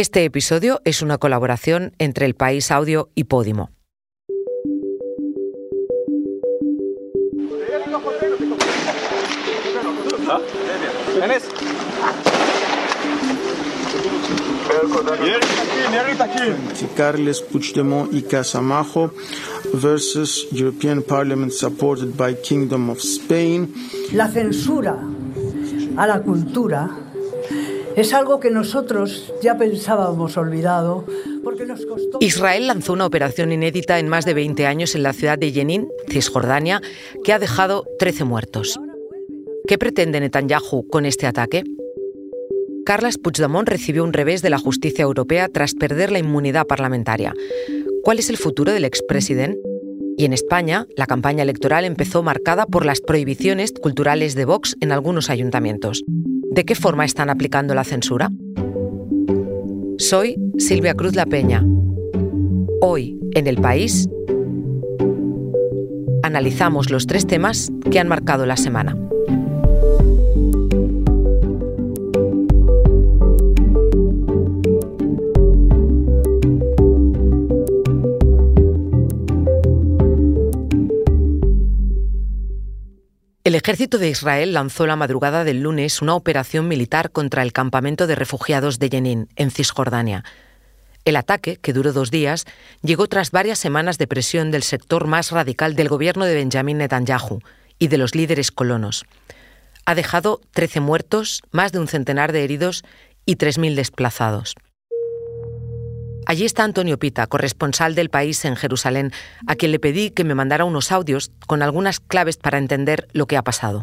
Este episodio es una colaboración entre El País Audio y Podimo. Carles Puigdemont y Casamajo versus European Parliament supported by Kingdom of Spain. La censura a la cultura es algo que nosotros ya pensábamos olvidado porque nos costó... Israel lanzó una operación inédita en más de 20 años en la ciudad de Jenin, Cisjordania, que ha dejado 13 muertos. ¿Qué pretende Netanyahu con este ataque? Carles Puigdemont recibió un revés de la justicia europea tras perder la inmunidad parlamentaria. ¿Cuál es el futuro del expresidente? Y en España, la campaña electoral empezó marcada por las prohibiciones culturales de Vox en algunos ayuntamientos. ¿De qué forma están aplicando la censura? Soy Silvia Cruz La Peña. Hoy, en el país, analizamos los tres temas que han marcado la semana. Ejército de Israel lanzó la madrugada del lunes una operación militar contra el campamento de refugiados de Jenin, en Cisjordania. El ataque, que duró dos días, llegó tras varias semanas de presión del sector más radical del gobierno de Benjamin Netanyahu y de los líderes colonos. Ha dejado 13 muertos, más de un centenar de heridos y 3.000 desplazados. Allí está Antonio Pita, corresponsal del país en Jerusalén, a quien le pedí que me mandara unos audios con algunas claves para entender lo que ha pasado.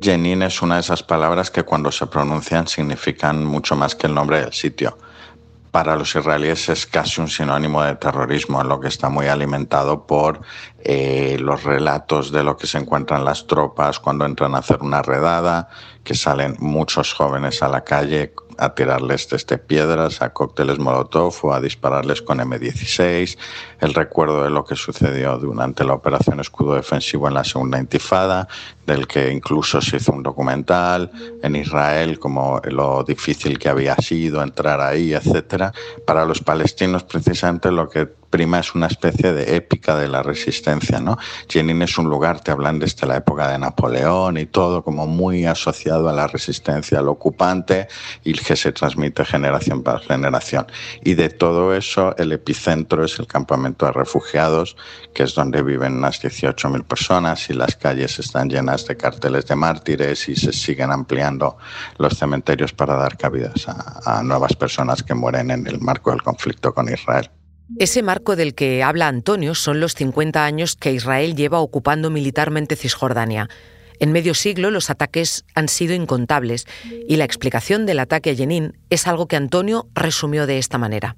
Jenin es una de esas palabras que cuando se pronuncian significan mucho más que el nombre del sitio. Para los israelíes es casi un sinónimo de terrorismo, lo que está muy alimentado por eh, los relatos de lo que se encuentran las tropas cuando entran a hacer una redada, que salen muchos jóvenes a la calle a tirarles desde piedras, a cócteles molotov o a dispararles con M16, el recuerdo de lo que sucedió durante la operación escudo defensivo en la segunda intifada, del que incluso se hizo un documental en Israel, como lo difícil que había sido entrar ahí, etcétera. Para los palestinos, precisamente lo que prima es una especie de épica de la resistencia, ¿no? Jenin es un lugar, te hablan desde la época de Napoleón y todo, como muy asociado a la resistencia al ocupante y que se transmite generación para generación. Y de todo eso, el epicentro es el campamento de refugiados, que es donde viven unas 18.000 personas y las calles están llenas de carteles de mártires y se siguen ampliando los cementerios para dar cabidas a nuevas personas que mueren en el marco del conflicto con Israel. Ese marco del que habla Antonio son los 50 años que Israel lleva ocupando militarmente Cisjordania. En medio siglo los ataques han sido incontables y la explicación del ataque a Jenin es algo que Antonio resumió de esta manera.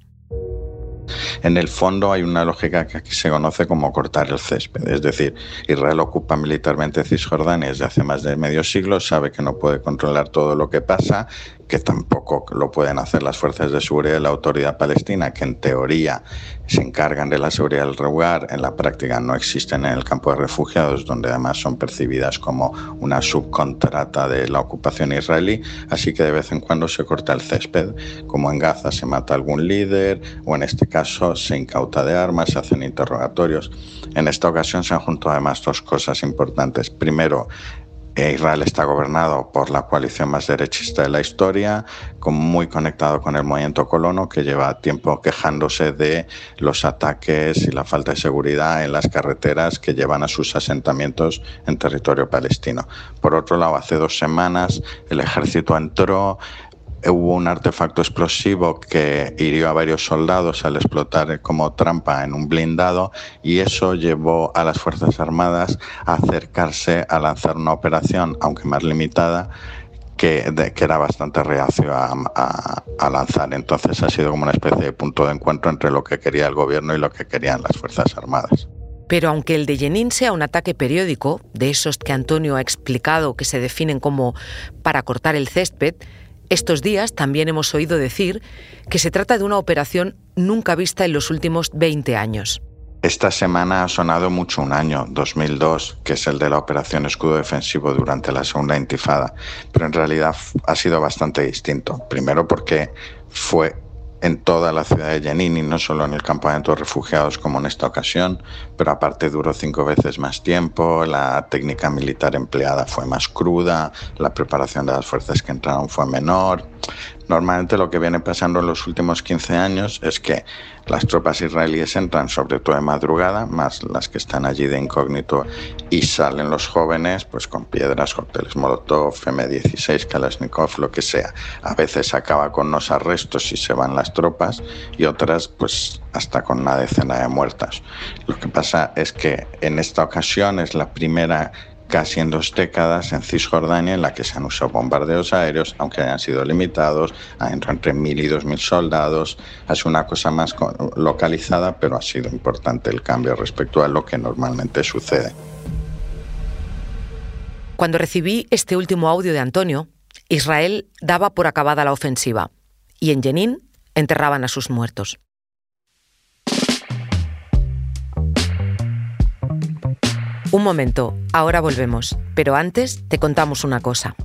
En el fondo hay una lógica que aquí se conoce como cortar el césped, es decir, Israel ocupa militarmente Cisjordania desde hace más de medio siglo, sabe que no puede controlar todo lo que pasa, que tampoco lo pueden hacer las fuerzas de seguridad de la autoridad palestina, que en teoría se encargan de la seguridad del lugar, en la práctica no existen en el campo de refugiados, donde además son percibidas como una subcontrata de la ocupación israelí, así que de vez en cuando se corta el césped, como en Gaza se mata algún líder o en este caso se incauta de armas, se hacen interrogatorios. En esta ocasión se han juntado además dos cosas importantes. Primero, Israel está gobernado por la coalición más derechista de la historia, muy conectado con el movimiento colono, que lleva tiempo quejándose de los ataques y la falta de seguridad en las carreteras que llevan a sus asentamientos en territorio palestino. Por otro lado, hace dos semanas el ejército entró hubo un artefacto explosivo que hirió a varios soldados al explotar como trampa en un blindado y eso llevó a las Fuerzas Armadas a acercarse a lanzar una operación, aunque más limitada, que, que era bastante reacio a, a, lanzar. Entonces ha sido como una especie de punto de encuentro entre lo que quería el gobierno y lo que querían las Fuerzas Armadas. Pero aunque el de Jenin sea un ataque periódico, de esos que Antonio ha explicado que se definen como para cortar el césped, estos días también hemos oído decir que se trata de una operación nunca vista en los últimos 20 años. Esta semana ha sonado mucho un año, 2002, que es el de la operación escudo defensivo durante la segunda intifada, pero en realidad ha sido bastante distinto. Primero porque fue en toda la ciudad de Jenin no solo en el campamento de refugiados como en esta ocasión, pero aparte duró cinco veces más tiempo, la técnica militar empleada fue más cruda, la preparación de las fuerzas que entraron fue menor. Normalmente lo que viene pasando en los últimos 15 años es que las tropas israelíes entran sobre todo de madrugada, más las que están allí de incógnito, y salen los jóvenes pues con piedras, cócteles Molotov, M16, Kalashnikov, lo que sea. A veces acaba con los arrestos y se van las tropas y otras pues hasta con una decena de muertas. Lo que pasa es que en esta ocasión es la primera casi en dos décadas en Cisjordania en la que se han usado bombardeos aéreos, aunque hayan sido limitados, entrado entre mil y dos mil soldados. Es una cosa más localizada, pero ha sido importante el cambio respecto a lo que normalmente sucede. Cuando recibí este último audio de Antonio, Israel daba por acabada la ofensiva y en Jenin enterraban a sus muertos. Un momento, ahora volvemos, pero antes te contamos una cosa.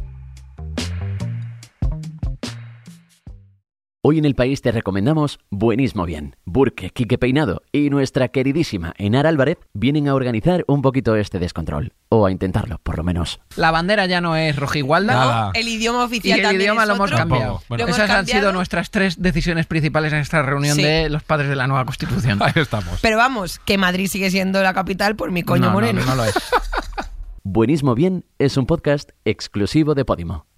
Hoy en el país te recomendamos Buenismo Bien. Burke, Quique Peinado y nuestra queridísima Enar Álvarez vienen a organizar un poquito este descontrol. O a intentarlo, por lo menos. La bandera ya no es rojigualda. el idioma oficial y el idioma lo hemos cambiado. Esas han sido nuestras tres decisiones principales en esta reunión de los padres de la nueva Constitución. Ahí estamos. Pero vamos, que Madrid sigue siendo la capital por mi coño moreno. No, no lo es. Buenismo Bien es un podcast exclusivo de Podimo.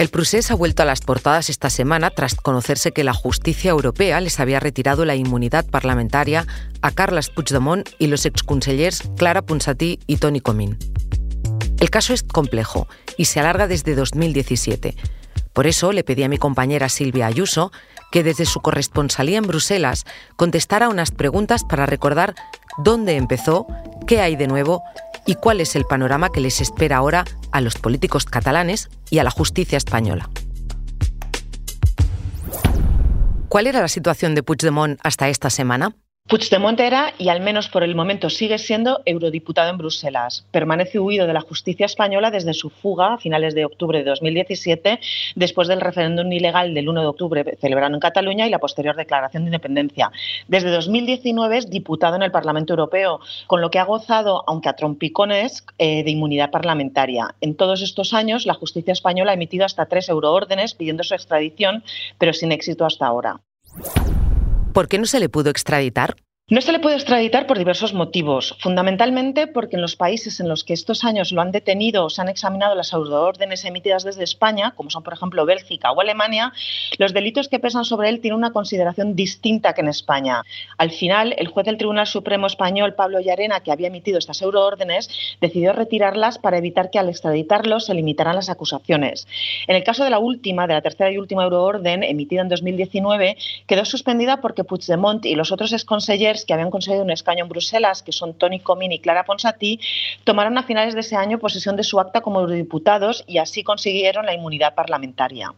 El Prusés ha vuelto a las portadas esta semana tras conocerse que la justicia europea les había retirado la inmunidad parlamentaria a Carles Puigdemont y los exconsellers Clara Ponsatí y Tony Comín. El caso es complejo y se alarga desde 2017. Por eso le pedí a mi compañera Silvia Ayuso que desde su corresponsalía en Bruselas contestara unas preguntas para recordar dónde empezó, qué hay de nuevo y cuál es el panorama que les espera ahora a los políticos catalanes y a la justicia española. ¿Cuál era la situación de Puigdemont hasta esta semana? Puigdemont era, y al menos por el momento sigue siendo, eurodiputado en Bruselas. Permanece huido de la justicia española desde su fuga a finales de octubre de 2017, después del referéndum ilegal del 1 de octubre celebrado en Cataluña y la posterior declaración de independencia. Desde 2019 es diputado en el Parlamento Europeo, con lo que ha gozado, aunque a trompicones, eh, de inmunidad parlamentaria. En todos estos años, la justicia española ha emitido hasta tres euroórdenes pidiendo su extradición, pero sin éxito hasta ahora. ¿Por qué no se le pudo extraditar? No se le puede extraditar por diversos motivos, fundamentalmente porque en los países en los que estos años lo han detenido o se han examinado las órdenes emitidas desde España, como son por ejemplo Bélgica o Alemania, los delitos que pesan sobre él tienen una consideración distinta que en España. Al final, el juez del Tribunal Supremo español, Pablo Llarena, que había emitido estas euroórdenes, decidió retirarlas para evitar que al extraditarlos se limitaran las acusaciones. En el caso de la última, de la tercera y última euroorden, emitida en 2019, quedó suspendida porque Puigdemont y los otros que habían conseguido un escaño en Bruselas, que son Tony Comín y Clara Ponsatí, tomaron a finales de ese año posesión de su acta como eurodiputados y así consiguieron la inmunidad parlamentaria.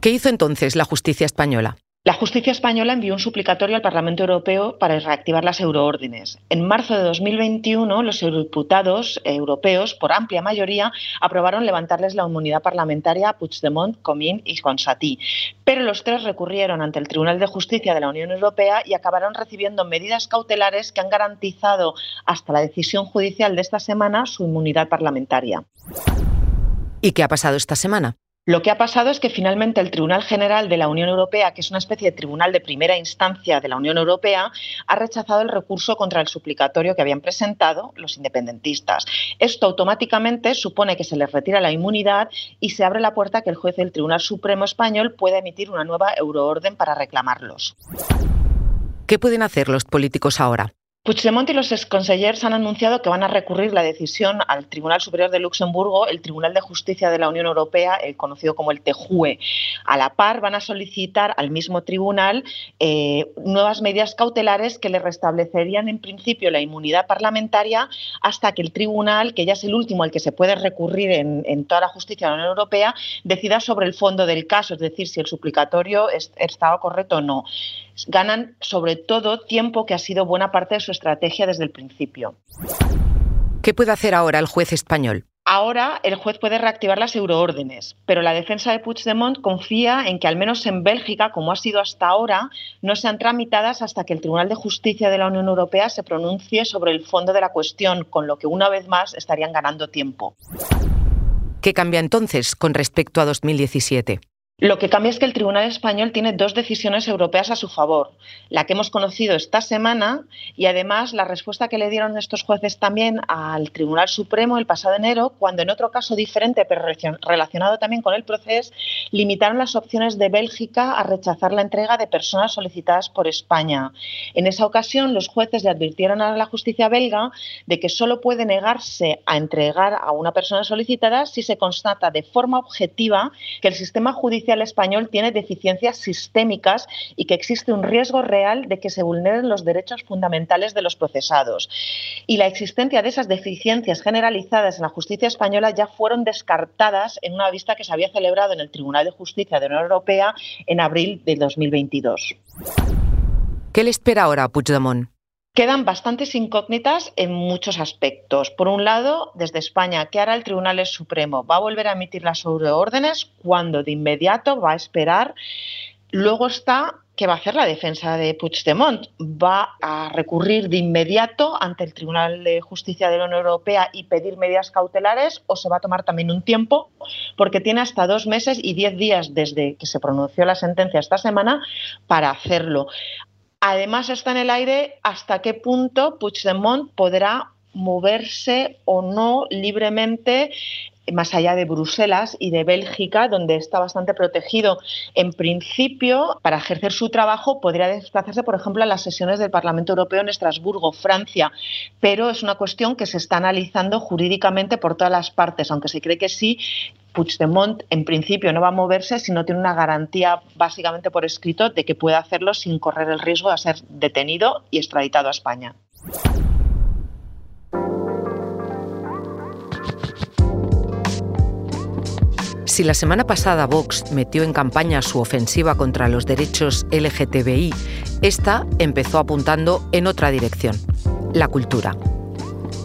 ¿Qué hizo entonces la justicia española? La justicia española envió un suplicatorio al Parlamento Europeo para reactivar las euroórdenes. En marzo de 2021, los eurodiputados europeos, por amplia mayoría, aprobaron levantarles la inmunidad parlamentaria a Puigdemont, Comín y Consatí. Pero los tres recurrieron ante el Tribunal de Justicia de la Unión Europea y acabaron recibiendo medidas cautelares que han garantizado hasta la decisión judicial de esta semana su inmunidad parlamentaria. ¿Y qué ha pasado esta semana? Lo que ha pasado es que finalmente el Tribunal General de la Unión Europea, que es una especie de tribunal de primera instancia de la Unión Europea, ha rechazado el recurso contra el suplicatorio que habían presentado los independentistas. Esto automáticamente supone que se les retira la inmunidad y se abre la puerta a que el juez del Tribunal Supremo español pueda emitir una nueva euroorden para reclamarlos. ¿Qué pueden hacer los políticos ahora? Puigdemont y los exconsellers han anunciado que van a recurrir la decisión al Tribunal Superior de Luxemburgo, el Tribunal de Justicia de la Unión Europea, el conocido como el TJUE. A la par, van a solicitar al mismo tribunal eh, nuevas medidas cautelares que le restablecerían en principio la inmunidad parlamentaria hasta que el tribunal, que ya es el último al que se puede recurrir en, en toda la justicia de la Unión Europea, decida sobre el fondo del caso, es decir, si el suplicatorio estaba correcto o no ganan sobre todo tiempo que ha sido buena parte de su estrategia desde el principio. ¿Qué puede hacer ahora el juez español? Ahora el juez puede reactivar las euroórdenes, pero la defensa de Puigdemont confía en que al menos en Bélgica, como ha sido hasta ahora, no sean tramitadas hasta que el Tribunal de Justicia de la Unión Europea se pronuncie sobre el fondo de la cuestión, con lo que una vez más estarían ganando tiempo. ¿Qué cambia entonces con respecto a 2017? Lo que cambia es que el Tribunal Español tiene dos decisiones europeas a su favor, la que hemos conocido esta semana y además la respuesta que le dieron estos jueces también al Tribunal Supremo el pasado enero, cuando en otro caso diferente pero relacionado también con el proceso, limitaron las opciones de Bélgica a rechazar la entrega de personas solicitadas por España. En esa ocasión los jueces le advirtieron a la justicia belga de que solo puede negarse a entregar a una persona solicitada si se constata de forma objetiva que el sistema judicial español tiene deficiencias sistémicas y que existe un riesgo real de que se vulneren los derechos fundamentales de los procesados. Y la existencia de esas deficiencias generalizadas en la justicia española ya fueron descartadas en una vista que se había celebrado en el Tribunal de Justicia de la Unión Europea en abril de 2022. ¿Qué le espera ahora a Puigdemont? Quedan bastantes incógnitas en muchos aspectos. Por un lado, desde España, ¿qué hará el Tribunal Supremo? ¿Va a volver a emitir las sobreórdenes? ¿Cuándo? ¿De inmediato? ¿Va a esperar? Luego está ¿qué va a hacer la defensa de Puigdemont? ¿Va a recurrir de inmediato ante el Tribunal de Justicia de la Unión Europea y pedir medidas cautelares o se va a tomar también un tiempo? Porque tiene hasta dos meses y diez días desde que se pronunció la sentencia esta semana para hacerlo. Además está en el aire hasta qué punto Puigdemont podrá moverse o no libremente más allá de Bruselas y de Bélgica, donde está bastante protegido. En principio, para ejercer su trabajo, podría desplazarse, por ejemplo, a las sesiones del Parlamento Europeo en Estrasburgo, Francia, pero es una cuestión que se está analizando jurídicamente por todas las partes, aunque se cree que sí. Puigdemont en principio no va a moverse si no tiene una garantía básicamente por escrito de que puede hacerlo sin correr el riesgo de ser detenido y extraditado a España. Si la semana pasada Vox metió en campaña su ofensiva contra los derechos LGTBI, esta empezó apuntando en otra dirección, la cultura.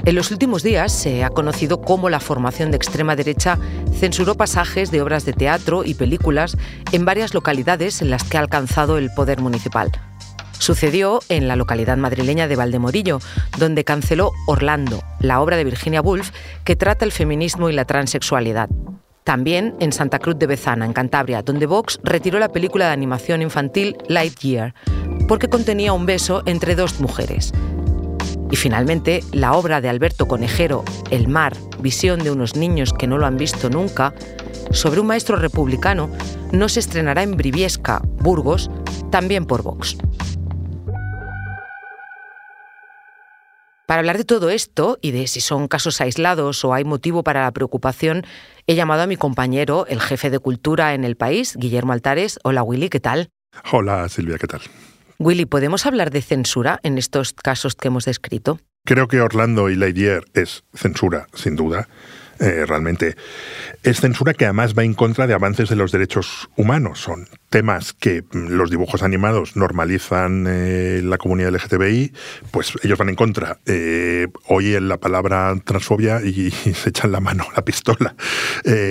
En los últimos días se ha conocido cómo la formación de extrema derecha censuró pasajes de obras de teatro y películas en varias localidades en las que ha alcanzado el poder municipal. Sucedió en la localidad madrileña de Valdemorillo, donde canceló Orlando, la obra de Virginia Woolf que trata el feminismo y la transexualidad. También en Santa Cruz de Bezana, en Cantabria, donde Vox retiró la película de animación infantil Lightyear, porque contenía un beso entre dos mujeres. Y finalmente, la obra de Alberto Conejero, El mar, visión de unos niños que no lo han visto nunca, sobre un maestro republicano, no se estrenará en Briviesca, Burgos, también por Vox. Para hablar de todo esto y de si son casos aislados o hay motivo para la preocupación, he llamado a mi compañero, el jefe de cultura en el país, Guillermo Altares. Hola Willy, ¿qué tal? Hola Silvia, ¿qué tal? Willy, ¿podemos hablar de censura en estos casos que hemos descrito? Creo que Orlando y Lightyear es censura, sin duda. Eh, realmente es censura que además va en contra de avances de los derechos humanos. Son temas que mm, los dibujos animados normalizan eh, la comunidad LGTBI, pues ellos van en contra. Eh, oyen la palabra transfobia y, se echan la mano, la pistola.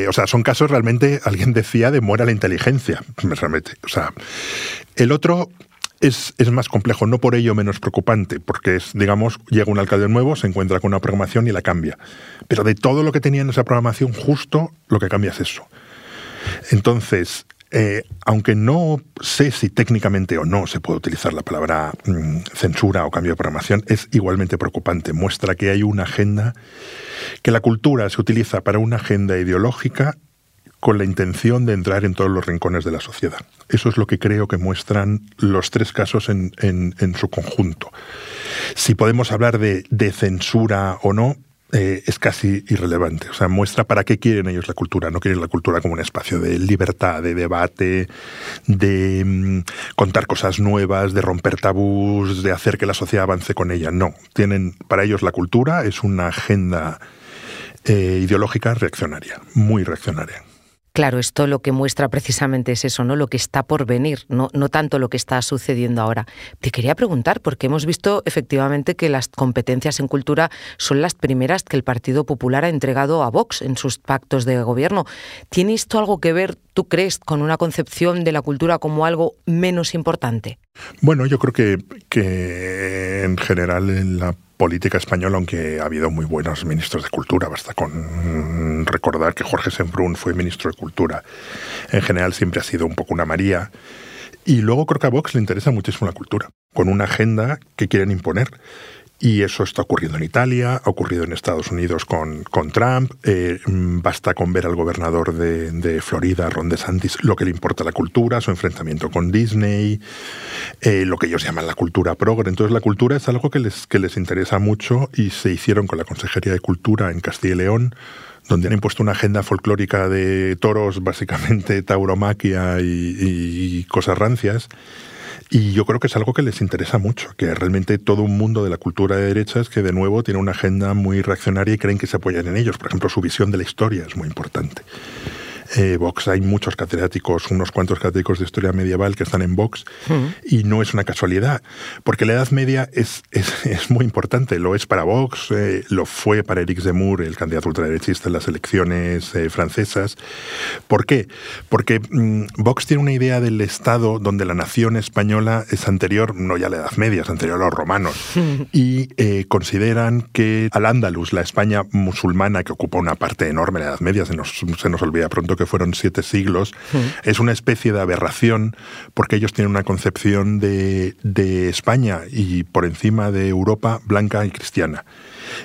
o sea, son casos realmente, alguien decía, de muera la inteligencia, realmente. O sea, el otro es, más complejo, no por ello menos preocupante, porque es, digamos, llega un alcalde nuevo, se encuentra con una programación y la cambia. Pero de todo lo que tenía en esa programación, justo lo que cambia es eso. Entonces, eh, aunque no sé si técnicamente o no se puede utilizar la palabra mm, censura o cambio de programación, es igualmente preocupante. Muestra que hay una agenda, que la cultura se utiliza para una agenda ideológica con la intención de entrar en todos los rincones de la sociedad. Eso es lo que creo que muestran los tres casos en, su conjunto. Si podemos hablar de, censura o no, eh, es casi irrelevante. O sea, muestra para qué quieren ellos la cultura. No quieren la cultura como un espacio de libertad, de debate, de mm, contar cosas nuevas, de romper tabús, de hacer que la sociedad avance con ella. No. Tienen, para ellos la cultura es una agenda eh, ideológica reaccionaria, muy reaccionaria. Claro, esto lo que muestra precisamente es eso, ¿no? Lo que está por venir, no, tanto lo que está sucediendo ahora. Te quería preguntar, porque hemos visto efectivamente que las competencias en cultura son las primeras que el Partido Popular ha entregado a Vox en sus pactos de gobierno. ¿Tiene esto algo que ver, tú crees, con una concepción de la cultura como algo menos importante? Bueno, yo creo que, que en general en la política española, aunque ha habido muy buenos ministros de cultura, basta con recordar que Jorge Sembrún fue ministro de cultura. En general siempre ha sido un poco una María. Y luego creo que a Vox le interesa muchísimo la cultura, con una agenda que quieren imponer. Y eso está ocurriendo en Italia, ha ocurrido en Estados Unidos con, con Trump. Eh, basta con ver al gobernador de, Florida, Ron DeSantis, lo que le importa la cultura, su enfrentamiento con Disney, eh, lo que ellos llaman la cultura progre. Entonces la cultura es algo que les, que les interesa mucho y se hicieron con la Consejería de Cultura en Castilla y León donde han impuesto una agenda folclórica de toros, básicamente tauromaquia y cosas rancias. Y yo creo que es algo que les interesa mucho, que realmente todo un mundo de la cultura de derechas que de nuevo tiene una agenda muy reaccionaria y creen que se apoyan en ellos. Por ejemplo, su visión de la historia es muy importante. Eh, Vox hay muchos catedráticos, unos cuantos catedráticos de historia medieval que están en Vox y no es una casualidad, porque la Edad Media es, es, muy importante, lo es para Vox, eh, lo fue para Eric Zemmour, el candidato ultraderechista en las elecciones eh, francesas. ¿Por qué? Porque mm, Vox tiene una idea del Estado donde la nación española es anterior, no ya a la Edad Media, es anterior a los romanos, y consideran que al Andalus, la España musulmana que ocupa una parte enorme de la Edad Media, se nos, se nos olvida pronto que fueron siete siglos, es una especie de aberración porque ellos tienen una concepción de, España y por encima de Europa blanca y cristiana.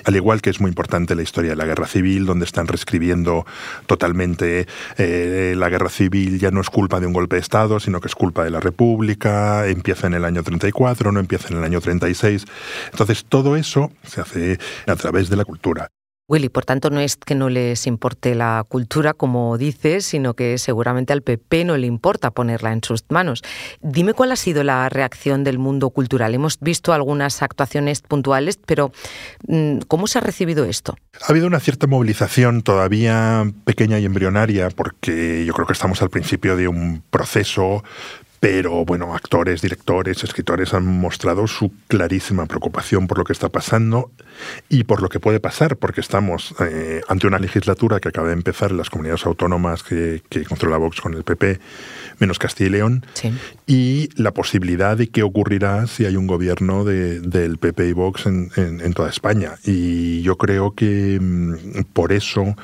Al igual que es muy importante la historia de la guerra civil, donde están reescribiendo totalmente eh, la guerra civil ya no es culpa de un golpe de Estado, sino que es culpa de la República, empieza en el año 34, no empieza en el año 36. Entonces todo eso se hace a través de la cultura. Willy, por tanto, no es que no les importe la cultura, como dices, sino que seguramente al PP no le importa ponerla en sus manos. Dime cuál ha sido la reacción del mundo cultural. Hemos visto algunas actuaciones puntuales, pero mm, ¿cómo se ha recibido esto? Ha habido una cierta movilización todavía pequeña y embrionaria, porque yo creo que estamos al principio de un proceso pero bueno, actores, directores, escritores han mostrado su clarísima preocupación por lo que está pasando y por lo que puede pasar, porque estamos eh, ante una legislatura que acaba de empezar en las comunidades autónomas que, controla Vox con el PP, menos Castilla y León, y la posibilidad de qué ocurrirá si hay un gobierno del PP y Vox en, toda España. Y yo creo que mm, por eso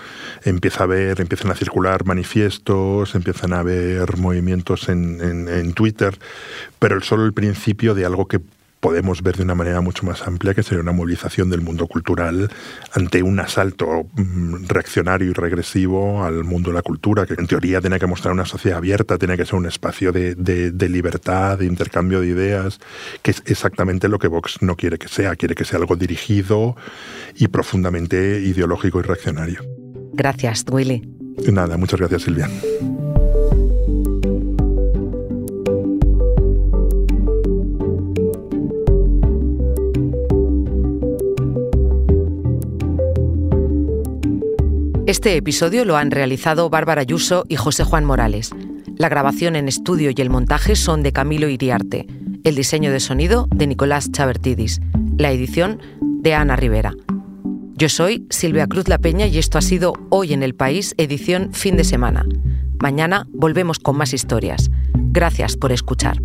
empieza a haber, empiezan a circular manifiestos, empiezan a haber movimientos en en Twitter, pero solo el principio de algo que podemos ver de una manera mucho más amplia, que sería una movilización del mundo cultural ante un asalto mm, reaccionario y regresivo al mundo de la cultura, que en teoría tiene que mostrar una sociedad abierta, tiene que ser un espacio de, de, libertad, de intercambio de ideas, que es exactamente lo que Vox no quiere que sea, quiere que sea algo dirigido y profundamente ideológico y reaccionario. Gracias, Willy. Nada, muchas gracias, Silvia. Este episodio lo han realizado Bárbara Ayuso y José Juan Morales. La grabación en estudio y el montaje son de Camilo Iriarte. El diseño de sonido de Nicolás Chavertidis. La edición de Ana Rivera. Yo soy Silvia Cruz La Peña y esto ha sido Hoy en el País, edición fin de semana. Mañana volvemos con más historias. Gracias por escuchar.